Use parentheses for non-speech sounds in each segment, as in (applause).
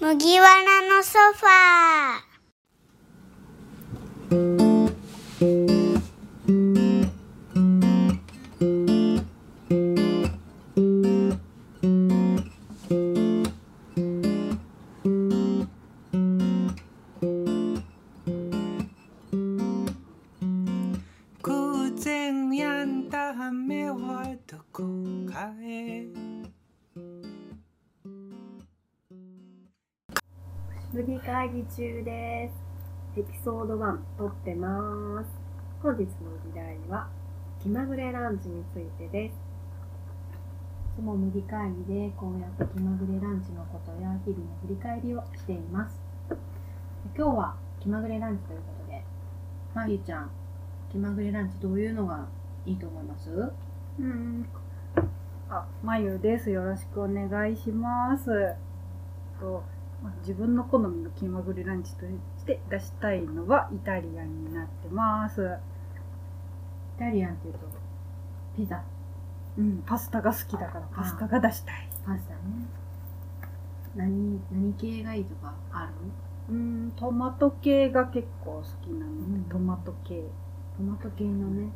麦わらのソファー。偶然やんだ目はどこかへ。麦会議中です。エピソード1撮ってます。本日の議題は気まぐれランチについてです。いつも麦会議でこうやって気まぐれランチのことや日々の振り返りをしています。今日は気まぐれランチということで、まゆちゃん、気まぐれランチどういうのがいいと思います？うん。あ、まゆです。よろしくお願いします。と、自分の好みの気まぐれランチとして出したいのはイタリアンになってます。イタリアンっていうと、ピザ、うん、パスタが好きだからパスタが出したい。パスタね。何、何系がいいとかある？うん、トマト系が結構好きなので、うんトマト系。トマト系のね、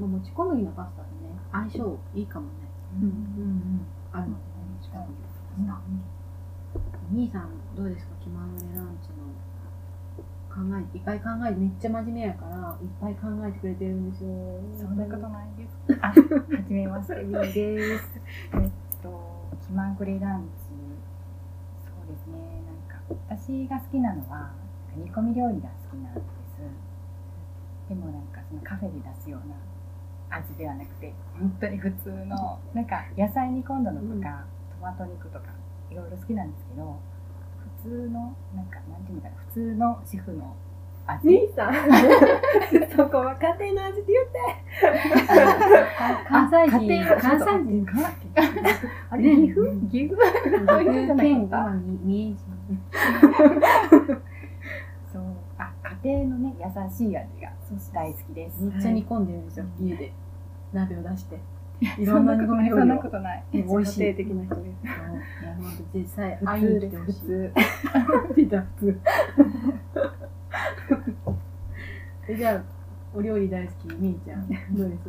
まあ、もち小麦のパスタでね、相性いいかもね。うん。うんうん。あるのでね、もち小麦のパスタ。兄さんどうですか？気まぐれランチの考えいっぱい考えてめっちゃ真面目やからいっぱい考えてくれてるんですよそんなことないです。(laughs) あ、はじめまして、みーです。えっと、気まぐれランチ。そうですね、なんか、私が好きなのは、煮込み料理が好きなんです。でもなんか、そのカフェで出すような味ではなくて、本当に普通の、なんか、野菜煮込んだのとか、トマト肉とか、いろいろ好きなんですけど、普通の、なんか、なんていうのかな、普通の主婦の味。兄さん。(laughs) そこは家庭の味って言って。関西人家庭関西人かあれ、ね岐阜岐阜県か今三重そう。あ、家庭のね、優しい味が大好きです。めっちゃ煮込んでるんですよ家で。鍋を出していいろんな煮込み料そん理をなことない。美味しい的な人です。実際会いに来てほしい普通。(laughs) えじゃあお料理大好きみーちゃんどうです？ち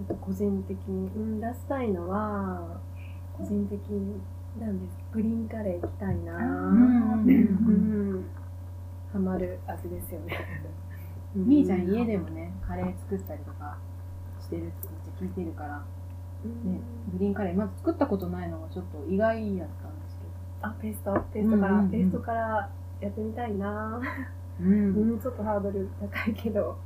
ょっと個人的に、うん、出したいのは、個人的なんです。グリーンカレー行きたいなあうんううんん。ハマる味ですよね。(laughs) みーちゃん家でもねカレー作ったりとかしてるって聞いてるから。うん。ねグリーンカレー。まず作ったことないのがちょっと意外やったんですけあ、ペースト、ペーストから、うんうんうん。ペーストからやってみたいな。ど、うん。うん、ちょっとハードル高いけど。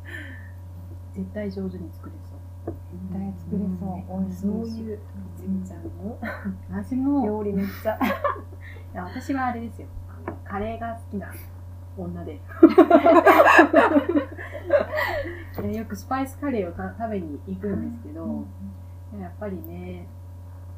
絶対上手に作れそう。絶対作れそう。美味しい。し。そういう、ちみちゃん。の私も。料理めっちゃ。(laughs) いや私はあれですよ。カレーが好きな女 (laughs) で。よくスパイスカレーをた食べに行くんですけど、やっぱりね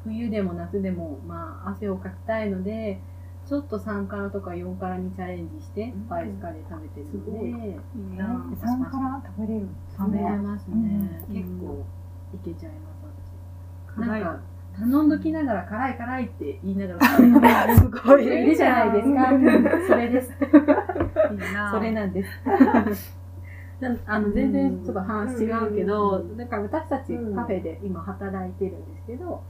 冬でも夏でもまあ汗をかきたいのでちょっと3辛とか4辛にチャレンジしてスパイスカレー食べてるので、すごい。いいなで三から食べれるんです食べれね。ますね、うん。結構いけちゃいます私。なんか頼んどきながら辛い辛いって言いながらすごい。い。るじゃないですか。それです。(laughs) いいなそれなんです。(laughs) あの全然ちょっと話違うけど、だから私たちカフェで今働いてるんですけど、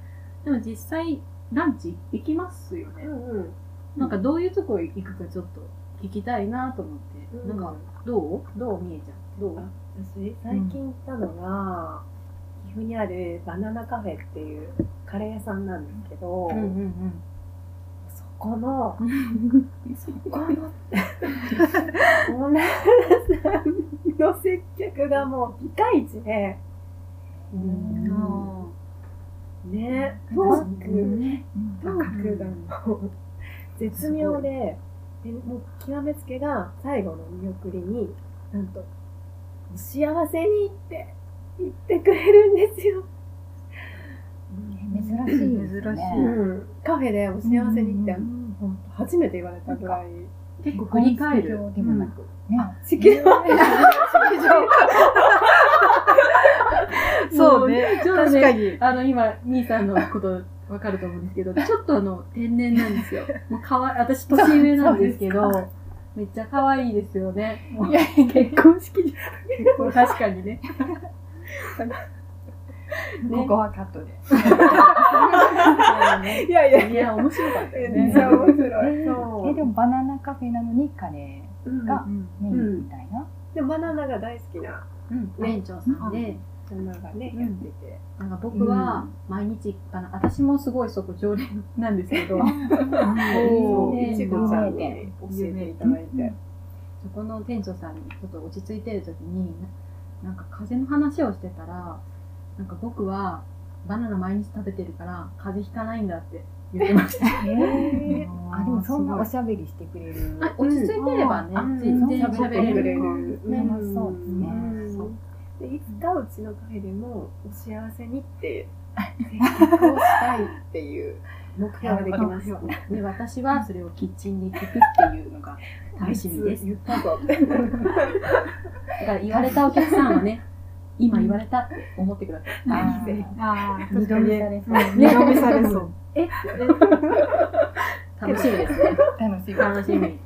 でも実際ランチ行きますよねう。んうん。なんかどういうとこ行くかちょっと聞きたいなと思って。うんなんかどう？どうみえちゃんどう私、最近行ったのが、岐阜にあるバナナカフェっていうカレー屋さんなんですけど、うんうんそこの、そこの、オーナーさんの接客がもうピカイチで、うん。ね、トうん。ー。ク、ね。トークがもう絶妙で、でもう極めつけが最後の見送りに、なんと、お幸せにって言ってくれるんですよ。珍しいです珍しね。いうん、カフェでお幸せにって、うん初めて言われたぐらい。結構振り返る。でもなく。ね。式場そうね。ちょっとね確かに。あの、今、兄さんのことわかると思うんですけど、ちょっとあの、天然なんですよ。(laughs) もうかわい、私年上なんですけど、めっちゃ可愛いですよね。もう結婚式じ確かにね。(laughs) ここはカットで。(laughs) ゃいや。いやいや、面白かったよね。めっちゃ面白い。え。でもバナナカフェなのにカレうんーがうん。メインみたいな？でもバナナが大好きなうん、店長さんで、ママがね、うんやってて。なんか僕は毎日バナ私もすごいそこ常連なんですけど、おーいちごちゃんに教えていただいて。そこの店長さん。にちょっと落ち着いてる時にななん。か風邪の話をしてたらなんか僕はバナナ毎日食べてるから風邪ひかないんだって言ってました。えー、あ、でもそんなおしゃべりしてくれる。あ落ち着いてればね、うん全然うん喋れる。楽しそうですね。うん。でいつかうちのカフェでもお幸せにって接客をしたいっていう目標ができましたね。で私はそれをキッチンで聞くっていうのが楽しみです。言ったぞって。だから言われたお客さんはね今言われたって思ってください、あー。ああ二度見されそう。二度見されそう。楽しみですね。楽しい。楽しみ。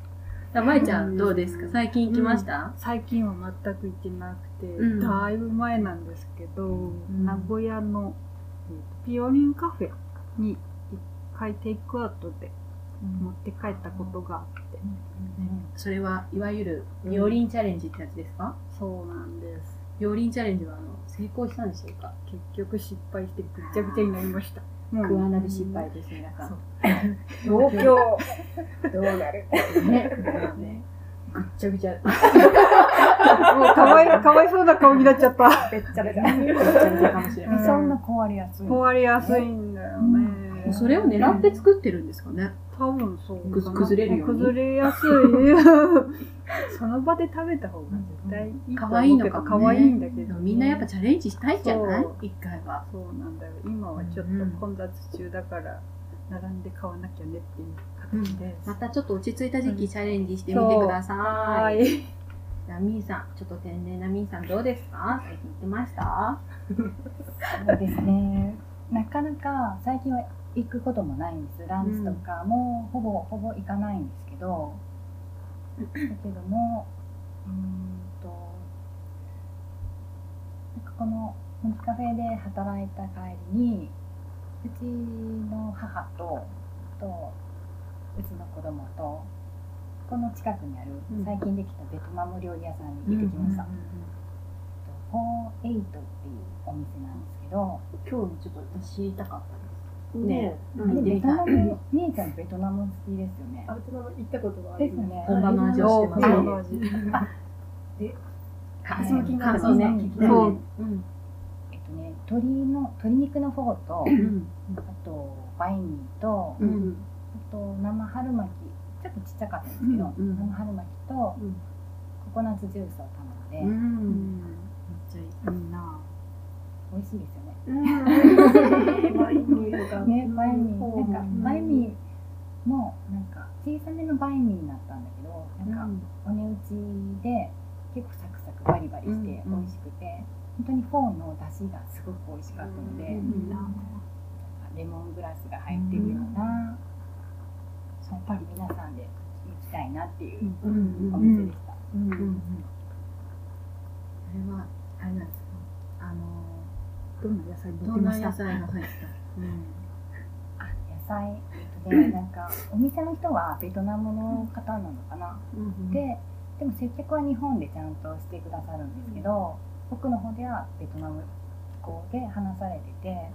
あまいちゃんどうですか？最近行きました、最近は全く行ってなくて、うん。だいぶ前なんですけど、ん。名古屋の、ピオリンカフェに一回テイクアウトで持って帰ったことがあって、それはいわゆるビオリンチャレンジってやつですか、そうなんですビオリンチャレンジはあの成功したんでしょうか。結局失敗してぐっちゃぐちゃになりました、もうクワナで失敗です皆さん東京。(laughs) どうなる？ね。ね。ぐっちゃぐちゃ。もうかわいかわいそうな顔になっちゃった。べっちゃべちゃ。ぐっちゃぐちゃかもしれないそんな壊れやすい。壊れやすいんだよね、それを狙って作ってるんですかね多分そうくず崩れるように崩れやすい。(laughs) その場で食べた方が絶対いいと可愛いのか可愛いんだけど、でもみんなやっぱチャレンジしたいんじゃない？一回は。そうなんだよ。今はちょっと混雑中だから並んで買わなきゃねっていう形で。す、またちょっと落ち着いた時期チャレンジしてみてください。はい。じゃあみーさん、ちょっと天然なみーさんどうですか？最近行ってました？(laughs) そうですね。なかなか最近は行くこともないんです。ランチとかもほぼほぼ行かないんですけど、だけども、うーんと、なんかこのモンキカフェで働いた帰りに、うちの母と、とうちの子供と、この近くにあるうん最近できたベトナム料理屋さんに行ってきました。フォーエイトっていうお店なんですけど、今日ちょっと私知りたかったです。ねベトナム、みーちゃんベトナム好きですよねあ。ベトナム行ったことはあります。ですよね。本場の味をしてます本場の味私も気になる感想ね。えっとね、鶏の、鶏肉のフォーと、うん。あと、バインミーと、うあん。と、生春巻き、ちょっとちっちゃかったんですけど、生春巻きと、コうんコナッツジュースを頼んで、うん。めっちゃいい。いいな美味しいですよね。うん。バインミーとか。ね、バインミー、うんなんか、バインミーも、なんか、小さめのバインミーだったんだけど、なんか、お値打ちで結構サクサクバリバリして美味しくて、本当にフォーの出汁がすごく美味しかったので、レモングラスが入ってるような、やっぱり皆さんで行きたいなっていううん。お店でした。菜どんな野菜が入った？うん。あ野菜、えっとね、なんかお店の人はベトナムの方なのかな？うん。で、でも接客は日本でちゃんとしてくださるんですけど、僕の方ではベトナム語で話されてて、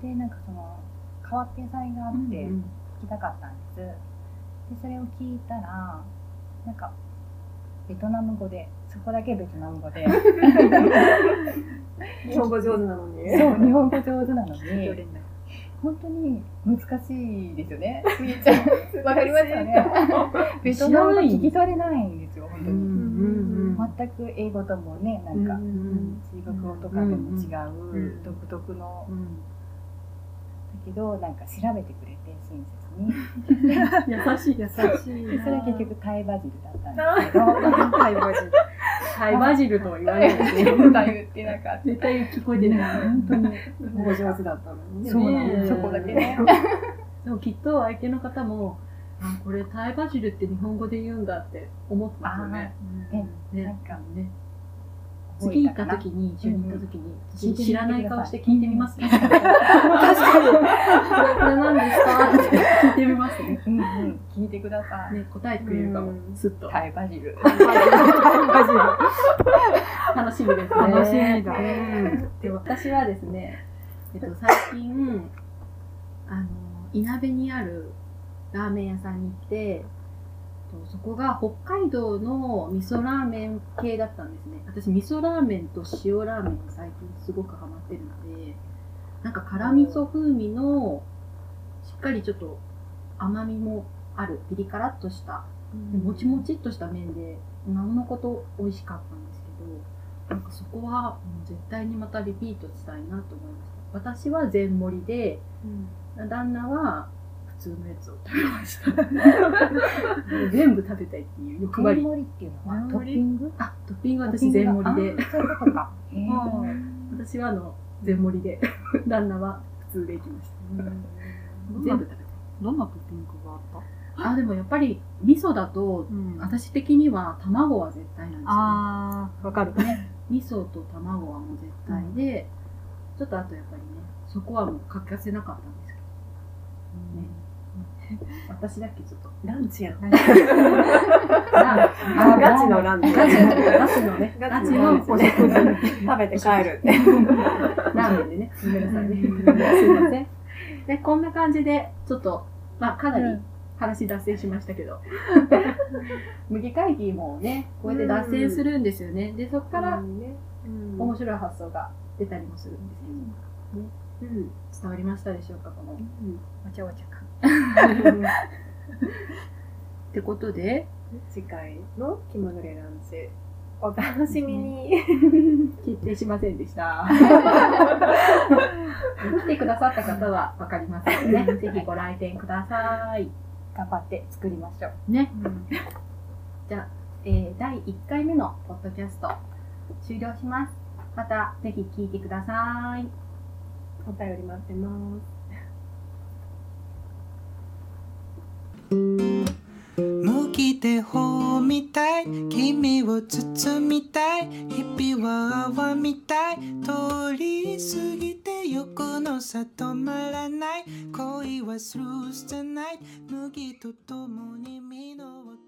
で、なんかその変わった野菜があって、うん聞きたかったんです。で、それを聞いたら、なんか、ベトナム語で、そこだけベトナム語で、(laughs) 日本語上手なのに。そう、日本語上手なの常に、本当に難しいですよね。(laughs) みーちゃん、わかりますよね。ベトナム語聞き取れないんですよ、本当うん。うに。ん。全く英語ともね、なんか、うん。中国語とかでも違う独特の、けど、なんか調べてくれて、親切ね。(laughs) 優しい優しいでそれは結局タイバジルだったんですけど、タイバジル。タイバジルとは言わない。ですね歌言ってなかった。絶対聞こえてない本当にお上手だったのにね。そうなんですそこだけね。(laughs) でもきっと相手の方もあこれタイバジルって日本語で言うんだって思ってますよね。え、ね。なんかね次行った時に一緒に行った時に、うん知らない顔して聞いてみますね。確かに。これこれ何ですか？って聞いてみますね。うんうん、聞いてください。ね答えてくれるかもうん。すっと。タイバジル。楽しみですね。楽しみだうんで私はですね、えっと、最近、あの、いなべにあるラーメン屋さんに行って、とそこが北海道の味噌ラーメン系だったんですね。私、味噌ラーメンと塩ラーメンに最近すごくハマってるので、なんか辛味噌風味の、しっかりちょっと甘みもある、ピリ辛っとしたでもちもちっとした麺で、なおのこと美味しかったんですけど、なんかそこはもう絶対にまたリピートしたいなと思いました。私は全盛りで、旦那は普通のやつを食べました。全部食べたいっていう欲張り。全盛りっていうのは？トッピング？あ、トッピングは私全盛りで、あそういうことか。(laughs) へー。私はあの、全盛りで、(laughs) 旦那は普通で行きました。全部食べたい。どんなトッピングがあった？あ、でもやっぱり味噌だと、うん。私的には卵は絶対なんですよ、ね。あー、わかる。味噌と卵はもう絶対で、ちょっとあとやっぱりね、そこはもう欠かせなかったんですけど、ね、私だけちょっと。ランチやん。ラあガチのランチ。ガチの、ガチのね、ガチのお食事。食べて帰るって。ラーメンでね、ごめんなさいね。すいません。で、こんな感じで、ちょっと、まあ、かなり話脱線しましたけど、麦会議もね、こうやって脱線するんですよね。で、そこから。面白い発想が出たりもするんですけど、ね。うん。伝わりましたでしょうか、この。わちゃわちゃか。ってことで、次回の気まぐれランチ。お楽しみに。決定しませんでした。来てくださった方はわかりますのでね、ぜひご来店ください。頑張って作りましょう。ね。じゃあ、えー第1回目のポッドキャスト終了します。またぜひ聞いてください。お便り待ってます。向き手法みたい。君を包みたい。日々は泡みたい。通り過ぎて横の差止まらない。恋はスルーじゃない。麦と共に実を